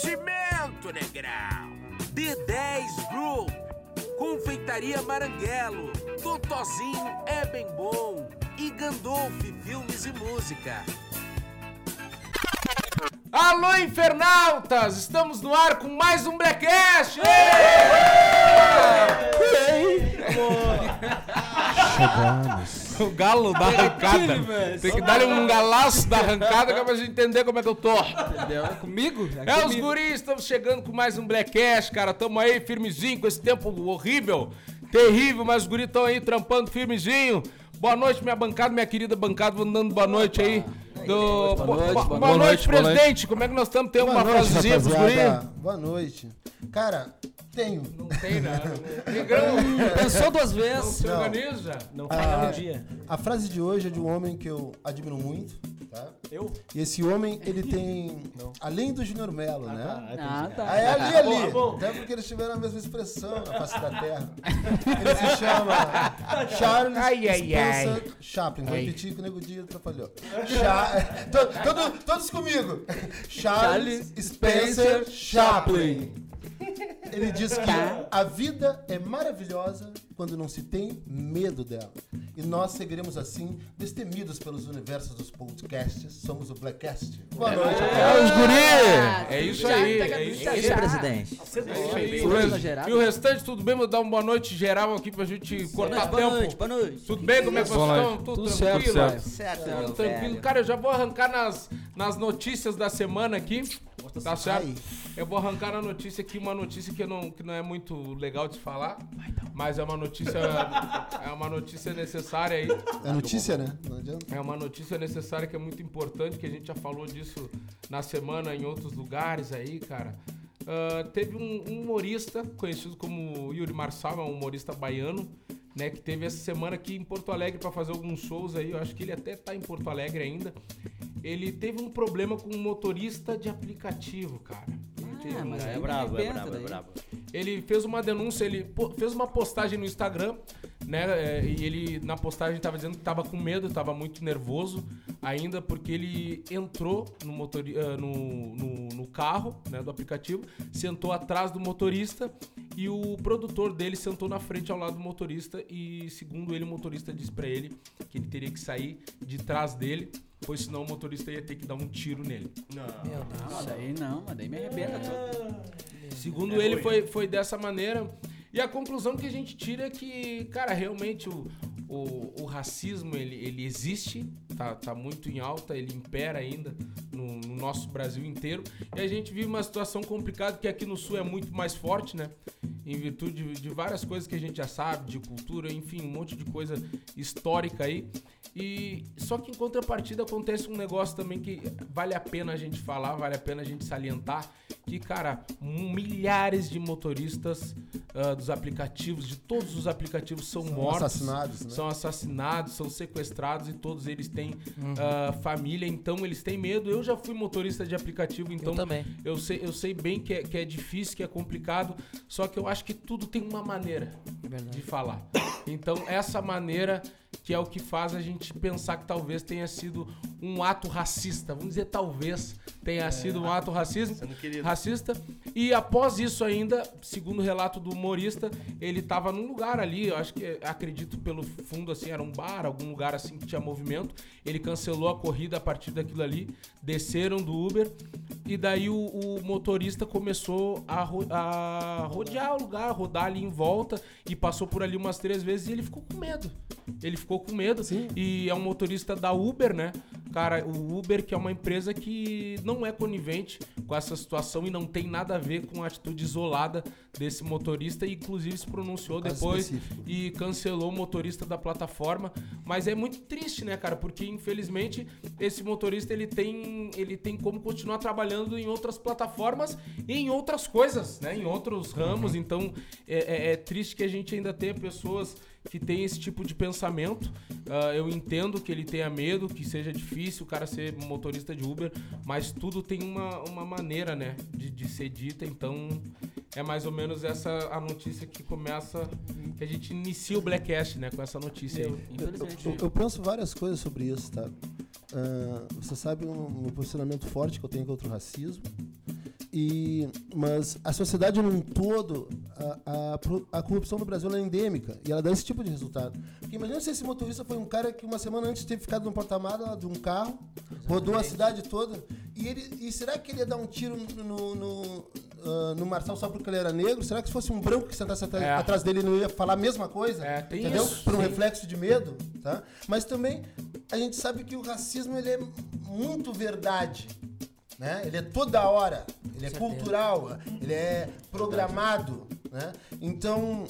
Oferecimento, negrão. D10 Group. Confeitaria Maranguelo. Totozinho é bem bom. E Gandolf Filmes e Música. Alô, infernautas! Estamos no ar com mais um Blackcast! Chegamos. O galo da arrancada. Tem que dar um galaço da arrancada que é pra gente entender como é que eu tô. Entendeu? É comigo? É, os guris, estamos chegando com mais um Blackcast, cara. Tamo aí firmezinho com esse tempo horrível, terrível, mas os guris estão aí trampando firmezinho. Boa noite, minha bancada, minha querida bancada, vou dando boa noite aí. Do... Boa noite, Boa, boa boa noite, noite, boa presidente. Como é que nós estamos? Tem uma Boa noite, frasezinha pros guris? Boa noite. Cara, tenho. Não tem nada. Negrão, Pensou duas não vezes? se Não. organiza? Não Ah, no dia. A frase de hoje é de um homem que eu admiro muito, tá? Eu? E esse homem, ele tem, além do Júnior Melo, né? Ah, tá. Aí ali, ali. Até porque eles tiveram a mesma expressão na face da terra. Ele se chama Charles Ai, ai, Spencer ai. Chaplin. Vou repetir que o Nego Dia atrapalhou. Cha... to- todo- todos comigo. Charles Spencer Chaplin. Ele diz que a vida é maravilhosa quando não se tem medo dela. E nós seguiremos assim, destemidos pelos universos dos podcasts. Somos o Blackcast. Boa noite. É os guri! É isso aí, é isso aí. Esse presidente. É isso aí. Exagerado. E o restante, tudo bem? Vou dar uma boa noite geral aqui pra gente cortar Boa tempo. noite, boa noite. Tudo bem? Como é que vocês Boa estão? Tudo, tranquilo? certo. Certo, Tudo tranquilo. Cara, eu já vou arrancar nas, nas notícias da semana aqui. Tá certo? Ai. Eu vou arrancar na notícia aqui, uma notícia que, não, que não é muito legal de falar, mas é uma notícia. é uma notícia necessária aí. É notícia, né? Não adianta. É uma notícia necessária que é muito importante, que a gente já falou disso na semana em outros lugares aí, cara. Ah, teve um, um humorista conhecido como Yuri Marçal, é um humorista baiano, né, que teve essa semana aqui em Porto Alegre para fazer alguns shows aí. Eu acho que ele até tá em Porto Alegre ainda. Ele teve um problema com um motorista de aplicativo, cara. Um- mas É aí brabo, é brabo, é brabo. ele fez uma denúncia, ele fez uma postagem no Instagram, né? é, E ele na postagem tava dizendo que tava com medo, tava muito nervoso ainda, porque ele entrou no, motori ah, no, no, no carro né, do aplicativo, sentou atrás do motorista e o produtor dele sentou na frente ao lado do motorista e, segundo ele, o motorista disse pra ele que ele teria que sair de trás dele, pois senão o motorista ia ter que dar um tiro nele. Não, mas daí não, mas daí me arrebenta tudo. Segundo ele, foi, foi dessa maneira. E a conclusão que a gente tira é que, cara, realmente o, o, o racismo ele, ele existe, tá, tá muito em alta, ele impera ainda no, no nosso Brasil inteiro. E a gente vive uma situação complicada que aqui no Sul é muito mais forte, né? Em virtude de, de várias coisas que a gente já sabe, de cultura, enfim, um monte de coisa histórica aí. E só que em contrapartida acontece um negócio também que vale a pena a gente falar, vale a pena a gente salientar que, cara, milhares de motoristas ah, dos aplicativos, de todos os aplicativos são, São mortos, assassinados, né? são assassinados, são sequestrados e todos eles têm Uhum. ah, família, então eles têm medo. Eu já fui motorista de aplicativo, então Eu também. eu sei, eu sei bem que é, que é difícil, que é complicado, só que eu acho que tudo tem uma maneira de falar. Então, essa maneira que é o que faz a gente pensar que talvez tenha sido um ato racista. Vamos dizer, talvez tenha sido um ato racismo, racista. E após isso ainda, segundo o relato do humorista, ele tava num lugar ali, eu acho que acredito pelo fundo assim, era um bar, algum lugar assim que tinha movimento. Ele cancelou a corrida a partir daquilo ali, desceram do Uber e daí o, o motorista começou a, ro- a rodear o lugar, rodar ali em volta e passou por ali umas três vezes e ele ficou com medo. Ele ficou com medo Sim. e é um motorista da Uber, né? Cara, o Uber que é uma empresa que não é conivente com essa situação e não tem nada a ver com a atitude isolada desse motorista e inclusive se pronunciou Caso depois específico. e cancelou o motorista da plataforma. Mas é muito triste, né, cara? Porque infelizmente esse motorista ele tem, ele tem como continuar trabalhando em outras plataformas e em outras coisas, né? Em outros ramos. Então é, é- é triste que a gente ainda tenha pessoas que têm esse tipo de pensamento. Ah, eu entendo que ele tenha medo, que seja difícil o cara ser motorista de Uber, mas tudo tem uma, uma maneira, né, de, de ser dita. Então é mais ou menos essa a notícia que começa, que a gente inicia o Blackcast, né, com essa notícia aí. Infelizmente. Eu, eu penso várias coisas sobre isso, tá? Ah, você sabe um, um posicionamento forte que eu tenho contra o racismo. E, mas a sociedade num todo, a, a a corrupção no Brasil é endêmica e ela dá esse tipo de resultado. Porque imagina se esse motorista foi um cara que uma semana antes teve ficado no porta-mala de um carro, rodou a cidade toda, e, ele, e será que ele ia dar um tiro no, no, ah, no Marçal só porque ele era negro? Será que se fosse um branco que sentasse atra- É. atrás dele ele não ia falar a mesma coisa? É, tem entendeu? isso, Por um sim. reflexo de medo, tá? Mas também a gente sabe que o racismo ele é muito verdade. Né? Ele é toda hora, ele é cultural, ele é programado, né? Então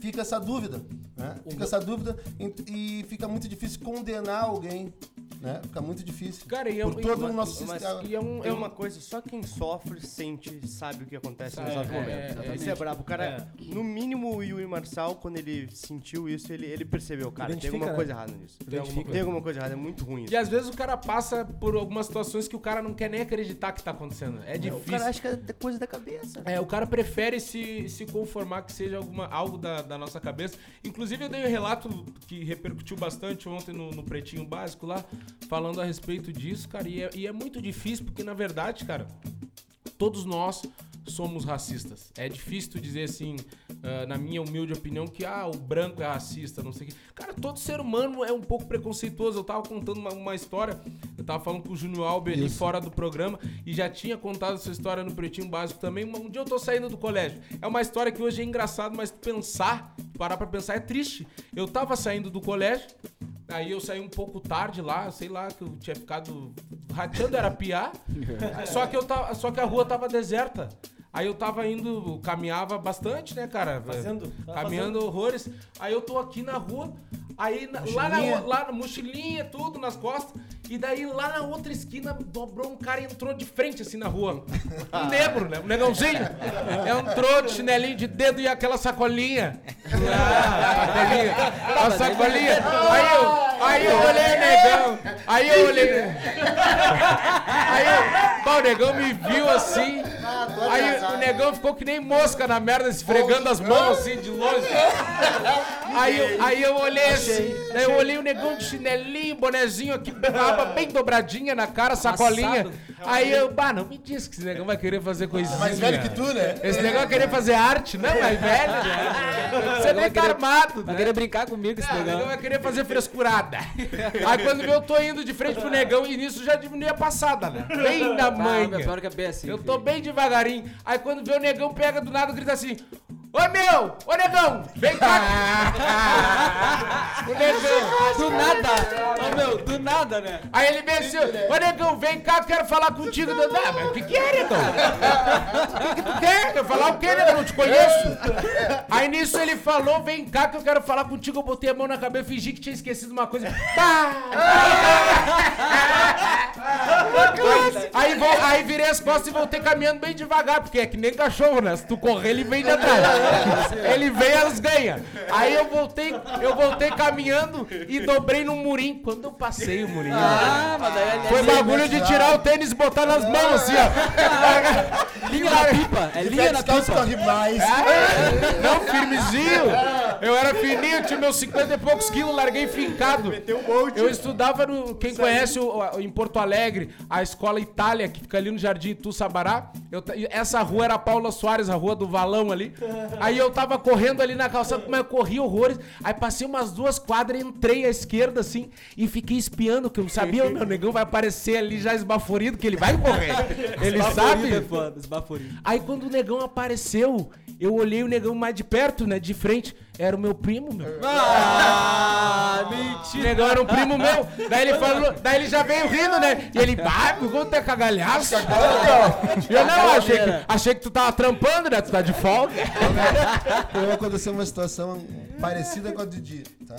fica essa dúvida, né? Fica essa dúvida e e fica muito difícil condenar alguém, né? Fica muito difícil. Cara, e é por todo o nosso Mas sistema. E é um, é um- uma coisa, só quem sofre, sente, sabe o que acontece Sabe, nos é, momentos. é, Isso é brabo. O cara, no mínimo, o Yuri Marçal, quando ele sentiu isso, ele, ele percebeu, cara, tem alguma né? coisa errada nisso. Tem alguma Tem coisa. alguma coisa errada, é muito ruim isso. E às vezes o cara passa por algumas situações que o cara não quer nem acreditar que tá acontecendo. É O difícil. cara acha que é coisa da cabeça. É, o cara prefere se, se conformar que seja alguma, algo da, da nossa cabeça. Inclusive, eu dei um relato que repercutiu bastante ontem no, no Pretinho Básico lá, falando a respeito disso, cara. E é, e é muito difícil, porque na verdade, cara, todos nós somos racistas. É difícil tu dizer assim, ah, na minha humilde opinião, que ah, o branco é racista, não sei o quê. Cara, todo ser humano é um pouco preconceituoso. Eu tava contando uma, uma história, eu tava falando com o Júnior Alber ali fora do programa e já tinha contado essa história no Pretinho Básico também. Um dia eu tô saindo do colégio. É uma história que hoje é engraçado, mas pensar, parar pra pensar é triste. Eu tava saindo do colégio, Aí eu saí um pouco tarde lá, sei lá, que eu tinha ficado rateando era piar. só que eu tava, só que a rua tava deserta. Aí eu tava indo, caminhava bastante, né, cara? Fazendo, Caminhando horrores. Aí eu tô aqui na rua, aí na- lá, na, lá mochilinha, tudo nas costas. E daí lá na outra esquina dobrou um cara e entrou de frente assim na rua. Um negro, né? Um negãozinho. Entrou de chinelinho de dedo e aquela sacolinha. Ah, sacolinha. A sacolinha. Aí eu, aí eu olhei o negão. Aí eu olhei. Aí eu, pô, o negão me viu assim. Aí o negão ficou que nem mosca na merda, esfregando as mãos assim de longe. Aí, eu- aí eu olhei assim, daí eu olhei o negão de chinelinho, bonezinho aqui, aba bem dobradinha na cara, sacolinha. Aí eu, bah, não me diz que esse negão vai querer fazer coisinha. Mais velho que tu, né? Esse negão vai querer fazer arte, não, mais velho. Você nem tá armado, Vai né? querer brincar comigo esse Ah, o negão negão. vai querer fazer frescurada. Aí quando eu tô indo de frente pro negão, e nisso já diminui a passada, né? Bem na Ah, meu pior que é bem assim. Eu tô filho. bem devagarinho. Aí quando vê o negão, pega do nada, grita assim: Ô meu! Ô negão! Vem cá! o negão. Do nada! Ô meu, do nada, né? Aí ele vem assim: Ô negão, vem cá, quero falar contigo. Eu, ah, mas o que, que é, negão? O que, que tu quer? Quer falar o quê, negão? Não te conheço. Aí nisso ele falou: Vem cá que eu quero falar contigo. Eu botei a mão na cabeça, fingi que tinha esquecido uma coisa. Tá! Aí, aí virei as costas e voltei caminhando bem devagar, porque é que nem cachorro, né? Se tu correr, ele vem de atrás. Ele vem, elas ganham. Aí eu voltei, eu voltei caminhando e dobrei no murim. Quando eu passei o murim, Ah, mas daí é foi bagulho de tirar o tênis e botar nas mãos, assim, ó. linha na pipa. É linha na pipa. mais. É, Não, firmezinho. Eu era fininho, tinha meus 50 e poucos quilos, larguei fincado. Eu estudava no. Quem conhece o- em Porto Alegre, a escola Itália, que fica ali no Jardim Itu Sabará. Eu essa rua era a Paula Soares, a rua do Valão ali. Aí eu tava correndo ali na calçada, mas eu corri horrores. Aí passei umas duas quadras, entrei à esquerda assim e fiquei espiando, que eu sabia, o meu negão vai aparecer ali já esbaforido, que ele vai correr. Ele sabe. É foda, esbaforido. Aí quando o negão apareceu, eu olhei o negão mais de perto, né? De frente. Era o meu primo, meu. Ah, O mentira. negão era um primo meu. Daí ele falou, daí ele já veio rindo, né? E ele, vai, ficou até cagalhaço. E eu não, achei que, achei que tu tava trampando, né? Tu tá de folga. Aconteceu uma situação parecida com a do Didi, tá?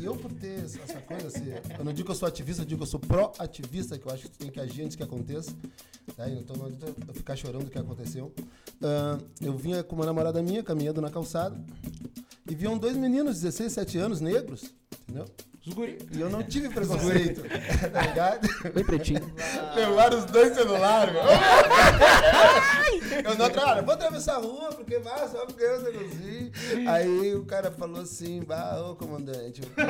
E eu, por ter essa coisa, assim, eu não digo que eu sou ativista, eu digo que eu sou pró-ativista, que eu acho que tu tem que agir antes que aconteça. Tá? Então não adianta eu ficar chorando o que aconteceu. Ah, eu vinha com uma namorada minha, caminhando na calçada, e viam dois meninos, 16, 17 anos, negros, entendeu? Os guri. E eu não tive preconceito, tá ligado? Bem pretinho. Levaram os dois celulares, meu. Eu não atravessava, vou atravessar a rua, porque vai, só porque eu negocinho. Aí o cara falou assim, bah, ô comandante. ai,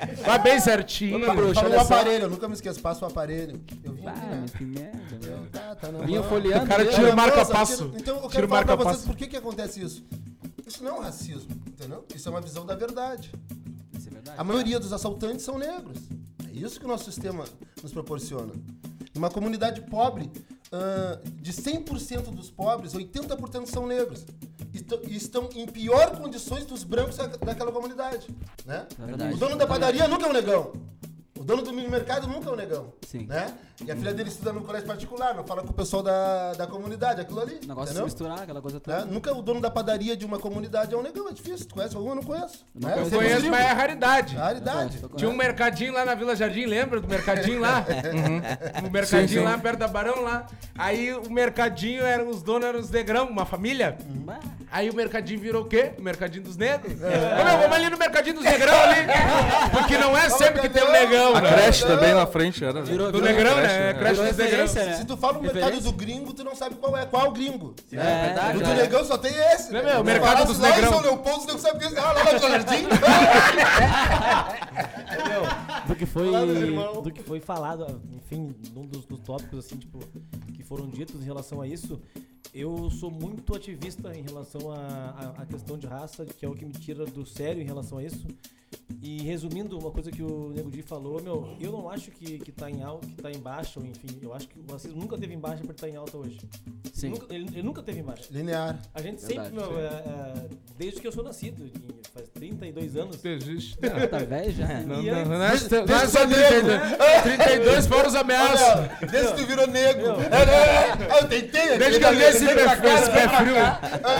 ai, Vai bem certinho. Falou o aparelho, eu nunca me esqueço, passa o aparelho. Eu vim Ah, né? mas que merda, Eu, velho. tá, tá na Vinha mão. folheando. O cara mesmo. tira o marca-passo. tira- Então eu Tira quero o falar pra vocês por que, que acontece isso. Isso não é um racismo, entendeu? Isso é uma visão da verdade. Isso é verdade. A maioria dos assaltantes são negros. É isso que o nosso sistema nos proporciona. Numa comunidade pobre, ah, de 100% dos pobres, 80% são negros. E estão em pior condições dos brancos da- daquela comunidade. Né? É. O dono da padaria nunca é um negão. O dono do mercado nunca é um negão. Sim. Né? E a filha dele estuda no colégio particular, não fala com o pessoal da, da comunidade, aquilo ali. O negócio de se entendeu? misturar, aquela coisa Né? toda. Nunca o dono da padaria de uma comunidade é um negão, é difícil. Tu conhece algum? Eu não conheço. Não né? conheço. Sempre Conheço, digo. mas é raridade. Raridade. Eu Tinha um mercadinho lá na Vila Jardim, lembra do mercadinho lá? Uhum. Um mercadinho Sim, sim. lá perto da Barão lá. Aí o mercadinho era os donos eram os negrão, uma família. Bah, Aí o mercadinho virou o quê? O mercadinho dos negros. Ô, meu, vamos ali no mercadinho dos negrão ali. Porque não é sempre que tem um negão, A né? creche também na frente era. né? Virou- Do negrão, né? né? Creche Virou dos negrão. né? Se tu fala o mercado do gringo, tu não sabe qual é. Qual gringo? É verdade. O do é. negão só tem esse. Né? meu, o mercado dos lá em negrão. São Leopoldo, você não sabia. Ah, lá no Jardim. do que foi do que foi falado, enfim, num dos, dos tópicos assim, tipo, que foram ditos em relação a isso, eu sou muito ativista em relação à questão de raça, que é o que me tira do sério em relação a isso. E resumindo, uma coisa que o Nego Di falou, meu, eu não acho que, que tá em alta, que tá em baixa, ou enfim, eu acho que o racismo nunca teve em baixa pra estar em alta hoje. Sim. Nunca- ele, ele nunca teve em baixa. Linear. A gente Verdade, sempre, meu, é, é, desde que eu sou nascido, faz 32 anos, Existe. Tá velho já. Não, não, não, Desde- nós desde só que eu 32, 32 foram os ameaças. Olha, desde que tu virou negro. É, é, é, Eu tentei. Desde que eu dei esse pé, frio, esse pé frio.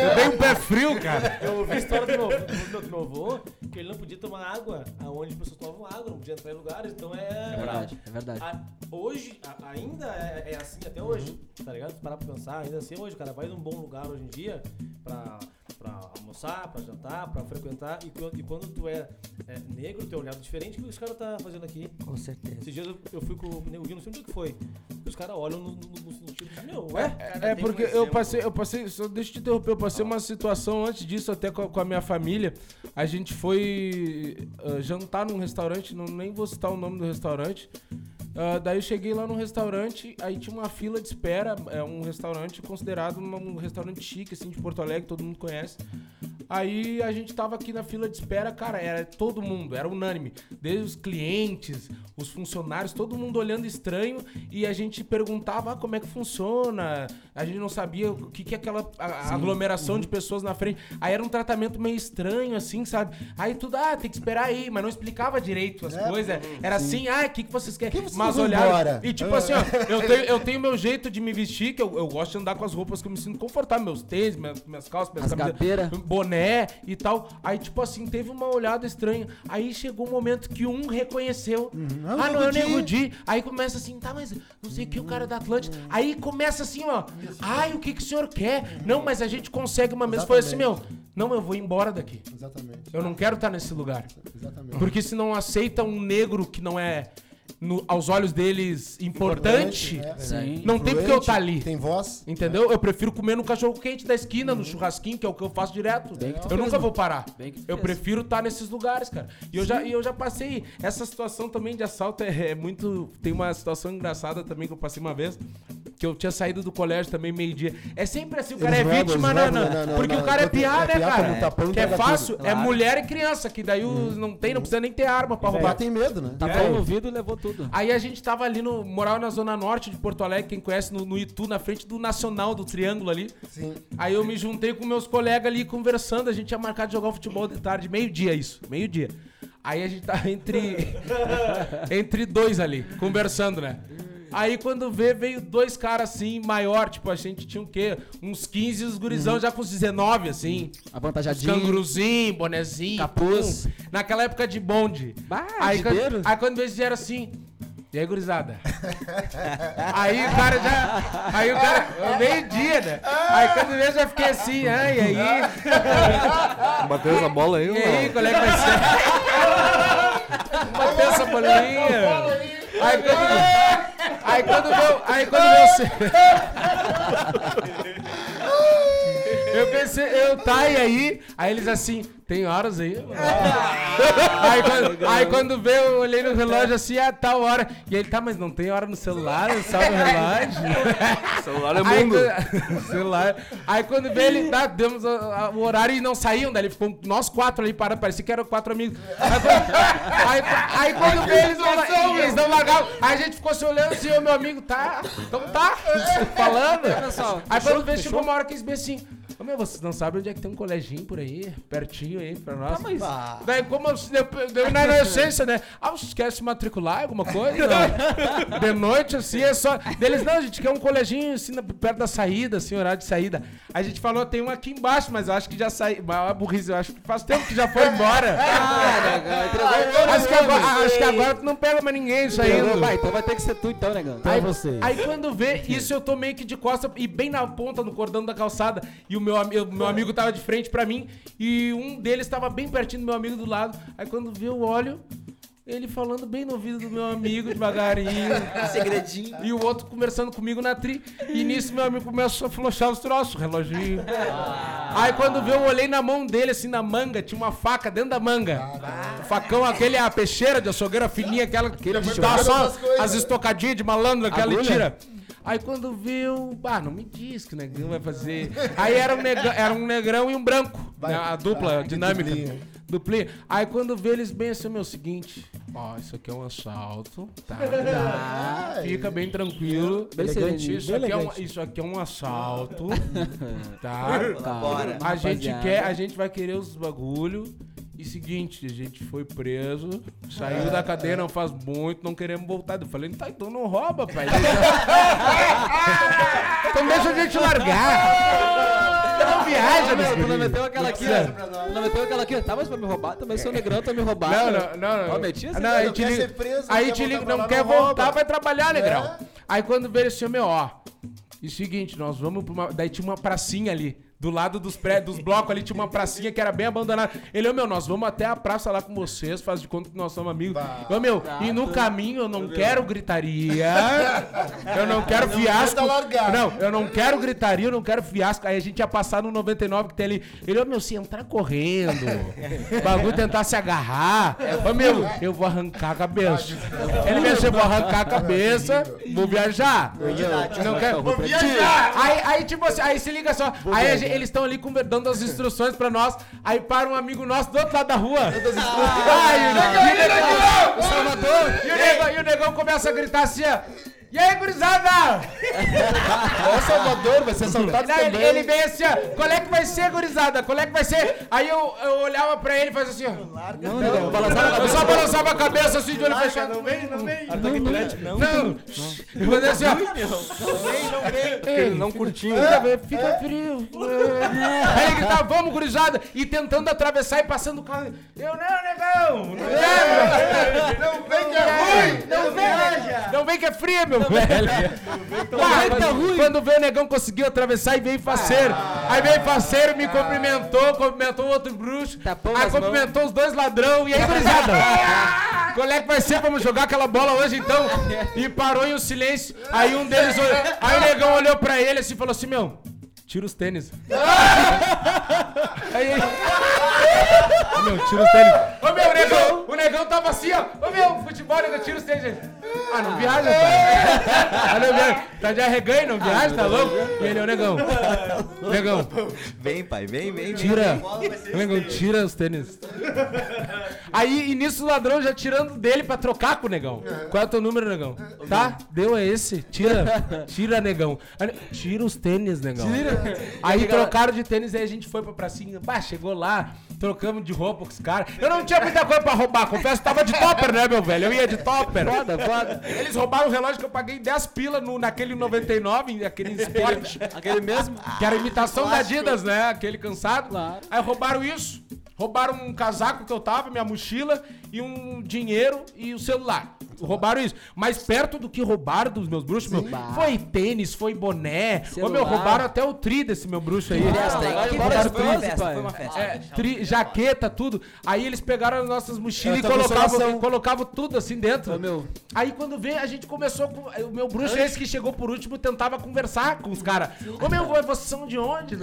Eu dei um pé frio, cara. Eu ouvi a história do meu, do meu, do meu avô, que ele não podia tomar água aonde as pessoas tomavam água, não podia entrar em lugares, então é... É verdade, é verdade. A- hoje, a- ainda é, é assim até hoje, tá ligado? Se parar pra pensar, ainda assim hoje, cara vai num bom lugar hoje em dia pra, pra almoçar, pra jantar, pra frequentar, e, e quando tu é, é negro, tu é olhado diferente que os caras tá fazendo aqui. Com certeza. Esses dias eu, eu fui com o Nego Gui, não sei onde é que foi, os caras olham no, no- no sentido de, meu, ué, É porque eu passei, eu passei, só deixa eu te interromper, eu passei uma situação antes disso até com a, com a minha família. A gente foi ah, jantar num restaurante, não, nem vou citar o nome do restaurante. Ah, daí eu cheguei lá no restaurante, aí tinha uma fila de espera, é um restaurante considerado um restaurante chique, assim, de Porto Alegre, todo mundo conhece. Aí a gente tava aqui na fila de espera, cara, era todo mundo, era unânime. Desde os clientes, os funcionários, todo mundo olhando estranho e a gente perguntava ah, como é que funciona. A gente não sabia o que, que é aquela aglomeração de pessoas na frente. Aí era um tratamento meio estranho, assim, sabe? Aí tudo, ah, tem que esperar aí, mas não explicava direito as É, coisas. Era assim, ah, o que, que vocês querem? Que vocês mas olharam. embora? E tipo assim, ó, eu tenho, eu tenho meu jeito de me vestir, que eu, eu gosto de andar com as roupas que eu me sinto confortável, meus tênis, minhas, minhas calças, minhas As gapeiras. boné e tal. Aí, tipo assim, teve uma olhada estranha. Aí chegou um momento que um reconheceu. Ah, Ah, o não é o Nego Di. Di. Aí começa assim, tá, mas não sei o que, o cara da Atlântida. Aí começa assim, ó. Ai, o que, que o senhor quer? Não, mas a gente consegue uma mesa. Foi assim, meu. Não, eu vou embora daqui. Exatamente. Eu não quero estar nesse lugar. Exatamente. Porque se não aceita um negro que não é, no- aos olhos deles, importante, é. Sim. não tem porque eu estar ali. Tem voz. Entendeu? Eu prefiro comer no cachorro quente da esquina, no churrasquinho, que é o que eu faço direto. Bem que tu Eu fez, nunca mano. vou parar. Bem que tu Eu fez. prefiro estar nesses lugares, cara. E eu, já, e eu já passei. Essa situação também de assalto é, é muito. Tem uma situação engraçada também que eu passei uma vez. Que eu tinha saído do colégio também meio-dia. É sempre assim, o cara Eles é vítima, não, Porque não, o cara é piar, é né, cara? como tá que é entrega fácil. tudo. É Claro. mulher e criança, que daí os- não tem, não precisa nem ter arma pra roubar. Lá tem medo, né? Tava É. ouvido e levou tudo. Aí a gente tava ali no. Morava na zona norte de Porto Alegre, quem conhece, no, no Itu, na frente do Nacional, do Triângulo ali. Sim. Aí eu me juntei com meus colegas ali conversando, a gente tinha marcado de jogar um futebol de tarde, meio-dia isso, meio-dia. Aí a gente tava entre. entre dois ali, conversando, né? Aí quando vê, veio dois caras assim, maior, tipo, a gente tinha o quê? Uns 15 e os gurizão já com uns 19, assim. Avantajadinho. Canguruzinho, bonezinho. Capuz. pum. Naquela época de bonde. Bah, aí, quando, aí quando eles vieram assim. E aí, gurizada? aí o cara já. Aí o cara. Meio-dia, né? Aí quando eu já fiquei assim, ai, aí. Bateu essa bola aí, E aí, mano. qual é que vai ser? Bateu essa bolinha. Aí quando, Aí quando veio. Aí quando veio. O ce- Eu tá, e aí? Aí eles assim, tem horas aí? mano?" aí, quando, aí quando veio, eu olhei no relógio assim, ah, tal hora. E ele, tá, mas não tem hora no celular, é só no relógio. O celular é Aí, mundo. quando- celular. Aí quando veio ele, tá, demos a- a- o horário e não saíam, daí ele ficou nós quatro ali parados, parecia que eram quatro amigos. Aí, quando- aí, aí quando veio eles não, eles não largavam, aí a gente ficou se olhando assim, ô meu amigo, tá, então tá, falando. Aí quando veio, chegou uma hora que eles bem assim, ô meu, vocês não sabem onde é que tem um coleginho por aí, pertinho aí pra nós. Daí como eu, eu, eu na inocência, né? Ah, vocês querem se matricular, alguma coisa? De noite, assim, é só. Deles, não, a gente quer um coleginho assim, na- perto da saída, assim, horário de saída. A gente falou, tem um aqui embaixo, mas eu acho que já saiu. Uma burrice, eu acho que faz tempo que já foi embora. acho, que agora, acho que agora tu não pega mais ninguém saindo. Vai, então vai ter que ser tu então, negão. Pra vocês. Aí quando vê, isso eu tô meio que de costa e bem na ponta, no cordão da calçada. E o meu, ami- o meu amigo tava de frente pra mim. E um deles tava bem pertinho do meu amigo do lado. Aí quando vê, eu olho. Ele falando bem no ouvido do meu amigo, devagarinho. Segredinho. E o outro conversando comigo na tri. E nisso meu amigo começou a flochar os troços, o reloginho. Aí quando vê, eu olhei na mão dele, assim, na manga, tinha uma faca dentro da manga. O facão, aquele, a peixeira de açougueira fininha, aquela que dá só as estocadinhas de malandro, aquela ele Agulha? tira. Aí quando viu, ah, não me diz que o negrão vai fazer. Aí era um negrão, era um negrão e um branco, Vai. né, a dupla Ah, que dinâmica. duplinha. Duplinha. Aí quando vê eles bem assim, meu, seguinte, ó, isso aqui é um assalto, tá? Fica bem tranquilo. Bem isso, aqui é um, isso aqui é um assalto, tá? Bora. A gente quer, a gente vai querer os bagulho. E seguinte, a gente foi preso, saiu da cadeia não faz muito, não queremos voltar. Eu falei, tá, então não rouba, pai. então deixa a gente largar. Não viaja nesse Tu não meteu aquela aqui. Tu não meteu aquela aqui, ó. Tá, mas pra me roubar, também sou negrão, tu me roubar. Não, não, não. não. Ó, meti essa não, ideia, aí te liga, ser preso, aí não te quer liga, não quer voltar, vai trabalhar, negrão. É. Aí quando veio esse homem, ó. E seguinte, nós vamos pra uma. Daí tinha uma pracinha ali. Do lado dos prédios, dos blocos ali, tinha uma pracinha que era bem abandonada. Ele, ô meu, nós vamos até a praça lá com vocês, faz de conta que nós somos amigos. Ô meu, e no caminho eu não quero gritaria. Eu não quero fiasco. tenta largar. Não, eu não quero gritaria, eu não quero fiasco. Aí a gente ia passar no 99 que tem ali. Ele, ô meu, se entrar correndo, o bagulho tentar se agarrar. Ô meu, eu vou arrancar a cabeça. Ele me disse, eu vou arrancar a cabeça, vou viajar. Não quero. Vou viajar! Aí, aí, tipo assim, aí se liga só. Aí a gente- eles estão ali dando as instruções pra nós. Aí para um amigo nosso do outro lado da rua. Negão, e o negão começa a gritar assim, ó. E aí, gurizada? Ó, Salvador, vai ser assaltado Não, ele, também. ele vem assim, ó. Qual é que vai ser, gurizada? Qual é que vai ser? Aí eu, eu olhava pra ele e fazia assim, ó. Não, negão, a Eu cabeça. só balançava a cabeça assim de olho fechado. Não vem, não vem. Não, não. Eu fazia assim, ó. Não curtinho. Fica, fica frio. Aí ele gritava, vamos, gurizada. E tentando atravessar e passando o carro. Eu, não, negão. Não quero. Não vem que é ruim. Não vem. Não vem que é frio, meu velho. Ah, quando, quando veio o negão conseguiu atravessar e veio faceiro. Aí veio faceiro, me cumprimentou, cumprimentou o outro bruxo. Tapou aí as cumprimentou os dois ladrão. E aí, gurizada? Qual é que vai ser? Vamos jogar aquela bola hoje então? E parou em um silêncio. Aí um deles olhou. Aí o negão olhou pra ele assim e falou assim: Meu, tira os tênis. Aí. Meu, tira os tênis. Ô meu, o negão, o negão tava assim, ó. Ô meu, futebol, negão, tira os tênis. Ah, não viaja, pai. Olha, meu, tá de arreganho, não viaja, tá louco? E ele, ô negão. Negão, Vem, pai, vem, vem, vem. tira. Negão, tira os tênis. Aí, e nisso o ladrão já tirando dele pra trocar com o negão. Qual é o teu número, negão? Tá? Deu é esse. Tira. Tira, negão. Tira os tênis, negão. Aí trocaram de tênis e aí a gente foi pra pracinha. Bah, chegou lá, trocamos de roupa com os caras. Eu não tinha muita coisa pra roubar, confesso que tava de topper, né, meu velho? Eu ia de topper. Foda, foda. Eles roubaram o relógio que eu paguei 10 pila no, naquele 99, naquele esporte. Aquele mesmo? Que era imitação da Adidas, né? Aquele cansado. Claro. Aí roubaram isso. Roubaram um casaco que eu tava, minha mochila e um dinheiro e o celular. Roubaram isso. Mas perto do que roubaram dos meus bruxos, meu, foi tênis, foi boné. Ô, meu, roubaram até o tri desse meu bruxo aí. foi uma festa. É, jaqueta, tudo. Aí eles pegaram as nossas mochilas e colocavam, colocavam tudo assim dentro. Aí quando vê, a gente começou com. O meu bruxo, esse que chegou por último, tentava conversar com os caras. Ô meu, vocês são de onde?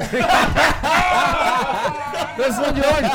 Vocês são de onde?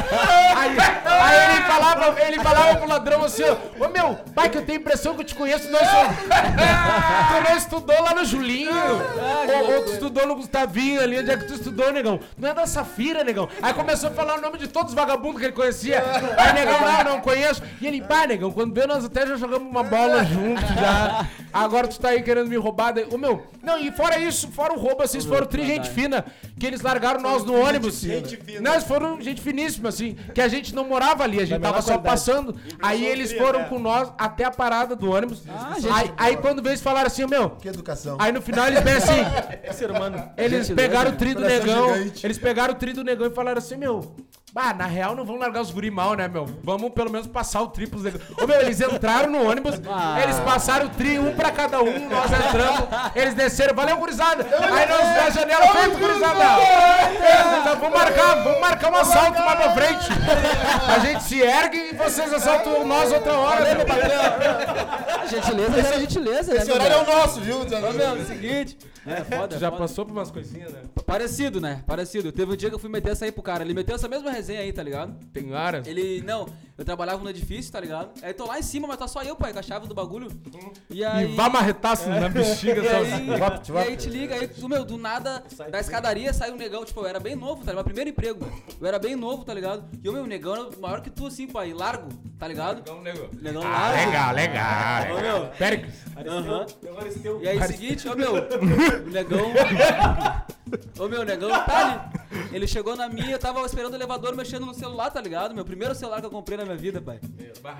Aí, aí ele falava, ele falava pro ladrão assim, ô meu, pai, que eu tenho impressão que eu te conheço, nós somos. Tu não estudou lá no Julinho? ou, ou tu estudou no Gustavinho ali, onde é que tu estudou, negão? Não é da Safira, negão. Aí começou a falar o nome de todos os vagabundos que ele conhecia. Aí, negão, não, não conheço. E ele, pá, negão, quando veio, nós até já jogamos uma bola junto já. Agora tu tá aí querendo me roubar. Daí, ô meu, não, e fora isso, fora o roubo, vocês foram tri gente fina, que eles largaram nós no ônibus. gente fina. Nós foram gente finíssima, assim, que a gente não morava ali, a gente Da tava só passando. Aí eles foram né? com nós até a parada do ônibus. gente aí, aí quando veio, eles falaram assim, meu, Que educação. Aí no final eles bem assim. Ser humano. Eles Gentileza, pegaram o né? tri do negão. gigante. Eles pegaram o tri do negão e falaram assim, meu. Bah, na real não vamos largar os guri mal, né, meu? Vamos pelo menos passar o tri pros negão. Ô, meu, eles entraram no ônibus, Ah. eles passaram o tri, um pra cada um, nós entramos, eles desceram, valeu, gurizada! Aí nós na janela, feito, gurizada! Vamos marcar, vamos marcar um assalto mais pra frente! A gente se ergue e vocês assaltam nós outra hora, meu Gentileza, era gentileza, né? Esse meu horário é o nosso, viu? Ô, meu, é o seguinte. É foda, Tu já foda. passou por umas coisinhas, né? Parecido, né? Parecido. Teve um dia que eu fui meter essa aí pro cara. Ele meteu essa mesma resenha aí, tá ligado? Tem várias. Ele, não, eu trabalhava no edifício, tá ligado? Aí tô lá em cima, mas tá só eu, pai, com a chave do bagulho. E aí. E vá marretaço na bexiga, E só aí, assim. e aí te liga, aí, do meu, do nada, da escadaria sai um negão, tipo, eu era bem novo, tá ligado? Meu primeiro emprego, eu era bem novo, tá ligado? E o meu negão era maior que tu, assim, pai, largo, tá ligado? Negão Ah, largo. legal, legal. Ô, meu, Péricles. aham. E aí, seguinte, ô meu, o negão. Ô meu, negão tá ali. Ele chegou na minha, eu tava esperando o elevador mexendo no celular, tá ligado? Meu primeiro celular que eu comprei na minha vida, pai.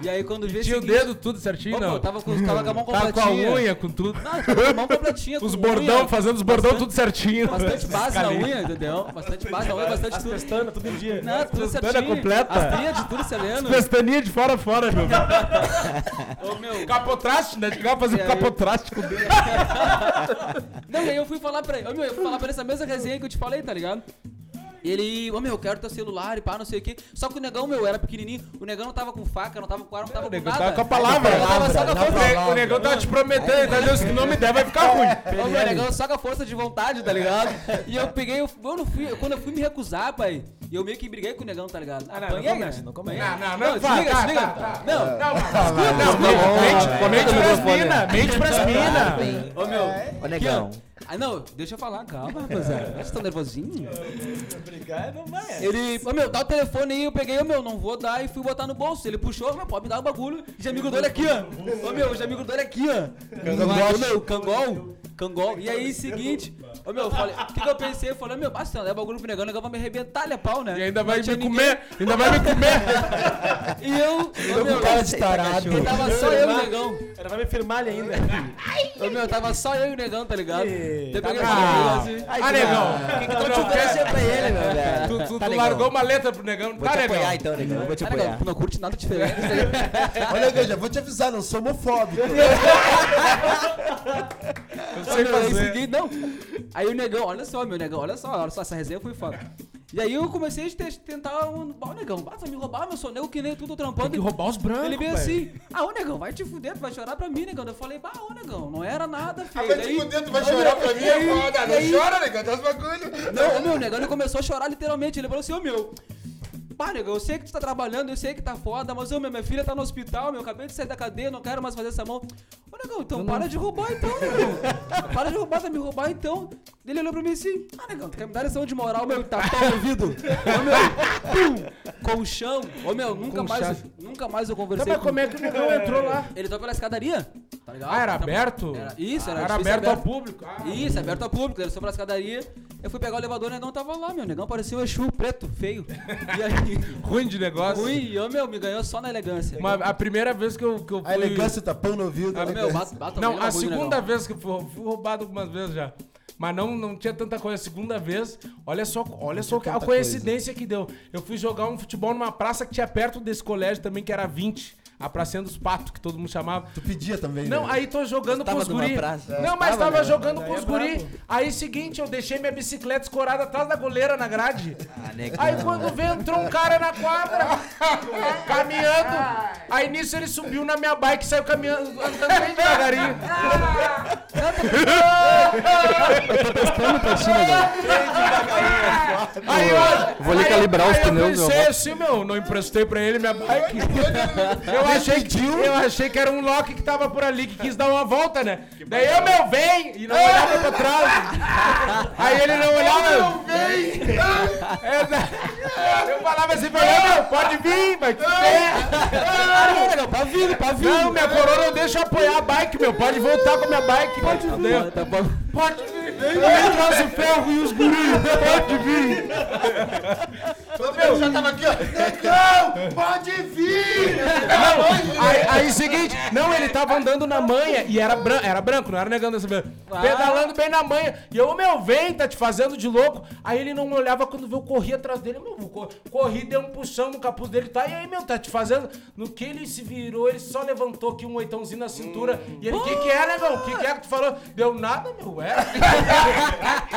E aí quando vi Tinha o seguinte- dedo tudo certinho, pô, não? tava com, tava com a mão Tava com a completinha. unha, com tudo. Não, tava com a mão completinha. Os com bordão, unha, fazendo os bordão bastante- tudo certinho. Bastante base na unha, entendeu? Bastante base na unha, bastante tudo. Pestana, tudo em dia. Não, tudo Pestana certinho. completa. As tríades, tudo sereno. Pestaninha de fora a fora, meu. Ô, meu. Capotraste, né? Chegava fazer aí? capotraste com o dedo. Não, e aí eu fui falar pra ele. Ô, meu, eu fui falar pra ele essa mesma resenha que eu te falei, tá ligado? E ele, ô meu, eu quero teu celular e pá, não sei o quê. Só que o negão, meu, era pequenininho. O negão não tava com faca, não tava com arma, não tava O com negão nada. tava com a palavra. O negão tava só com a força. O negão tava te prometendo, tá dizendo? Se não me der, vai ficar ruim. Ô, meu, o negão só com a força de vontade, tá ligado? E eu peguei, eu, eu não fui, quando eu fui me recusar, pai, e eu meio que briguei com o negão, tá ligado? não, não Apanhei, começa, né? não começa. Não, não, Não, não, desliga, vai, tá, desliga. tá, tá. Não, Não, não, mente, mente pras mina, mente pras mina. ô meu. Ô, negão. Ah, não, deixa eu falar, calma, rapaziada. Vocês estão nervosinho? Brigar não vai. Ele, ô meu, dá o telefone aí, eu peguei, ô meu, não vou dar e fui botar no bolso. Ele puxou, meu, pode me dar o bagulho. Já me grudou ele aqui, ó. Ô meu, já me grudou ele aqui, ó. Ô meu, cangol. Cangol. E aí, seguinte, ô meu, eu falei, o que, que eu pensei? Eu falei, meu, basta, é bagulho pro negão, o negão vai me arrebentar, ele é pau, né? E ainda vai me ninguém. comer, ainda vai me comer. E eu, ô meu, cara de tarado. e tava só eu e o negão. Ela vai me firmar ali ainda. Ô meu, tava só eu e o negão, tá ligado? Eu tá peguei falei assim. Ah, negão. O que, que tu te oferecer pra ele, meu velho? Tu, tu, Tá tu largou uma letra pro negão. Vou Tá te legal. apoiar então, negão. Vou te Ah, negão, apoiar. tu não curte nada diferente. Olha, eu já vou te avisar, não sou homofóbico. Eu sei fazer. não. Aí o negão, olha só, meu negão, olha só, olha só, essa resenha foi foda. E aí eu comecei a te- tentar um. Ó, o negão, basta me roubar, meu sou nego que nem tudo trampando. Tem que roubar os brancos, Ele veio assim, ah, ô negão, vai te fuder, tu vai chorar pra mim, negão. Eu falei, bah, ô negão, não era nada, filho. Vai Daí- te fuder, tu vai chorar pra mim, é foda. aí- Não chora, negão, tá os bagulho. Não, ô, meu, o negão ele começou a chorar literalmente. Ele falou assim, ô meu. Pá, negão, eu sei que tu tá trabalhando, eu sei que tá foda, mas ô meu, minha filha tá no hospital, meu, acabei de sair da cadeia, não quero mais fazer essa mão. Ô negão, então para de roubar então, negão. para de roubar, vai me roubar então. Ele olhou pra mim assim, ah, negão, tu quer me dar lição de moral, meu, tá pau no ouvido. Ô meu, pum, colchão. Ô meu, nunca Com mais, chave. nunca mais eu Tá, conversei mas como é que o negão entrou lá? Ele entrou pela escadaria, tá ligado? Ah, era Tava- aberto? Era, isso, era, Era difícil aberto ao público. Ah, isso, aberto ao público, ele subiu pela escadaria. Eu fui pegar o elevador, o negão tava lá, meu. O negão parecia um Exu preto, feio. E aí, Ruim de negócio. ruim, eu, meu, me ganhou só na elegância. Uma- a primeira vez que eu, que eu fui... A elegância tá pão no ouvido. Ah, né, meu, cara? bata, bata Não, a ruim, segunda vez que eu fui, fui roubado algumas vezes já. Mas não, não tinha tanta coisa. A segunda vez, olha só, olha só a coincidência que deu. Eu fui jogar um futebol numa praça que tinha perto desse colégio também, que era 20. A pracinha dos patos, que todo mundo chamava. Tu pedia também, Não, né? aí tô jogando com os guri. praça. Não, mas tava né? jogando com é os guri. brabo. Aí seguinte, eu deixei minha bicicleta escorada atrás da goleira na grade. Ah, negão. Aí quando veio, entrou um cara na quadra, caminhando. Aí nisso ele subiu na minha bike e saiu caminhando, andando bem devagarinho. Testando pra ti, negão. Aí eu, Vou ali aí- calibrar os pneus, Eu meu pensei avô. assim, meu, não emprestei pra ele minha bike. Eu achei, que, eu achei que era um Loki que tava por ali, que quis dar uma volta, né? Daí eu, meu, vem! E não olhava pra trás. Aí ele não olhava, meu, vem! Eu falava assim pra ele, meu, pode vir, vai te ver. Pra vir, pra vir. Não, minha coroa não deixa eu apoiar a bike, meu, pode voltar com a minha bike. Pode vir. Tá bom. Pode vir. Ele traz o ferro e os guris, pode vir. Eu já tava aqui, ó. Negão, pode vir! Aí, aí seguinte, não, ele tava andando na manha e era, bran era branco, não era negando essa vez. Pedalando bem na manha. E eu, meu, vem, tá te fazendo de louco. Aí ele não olhava quando viu, eu corri atrás dele. Meu, eu co- corri, dei um puxão no capuz dele, tá? E aí, meu, tá te fazendo. No que ele se virou, ele só levantou aqui um oitãozinho na cintura. E ele, o que que é, negão? O que que é que tu falou? Deu nada, meu, é.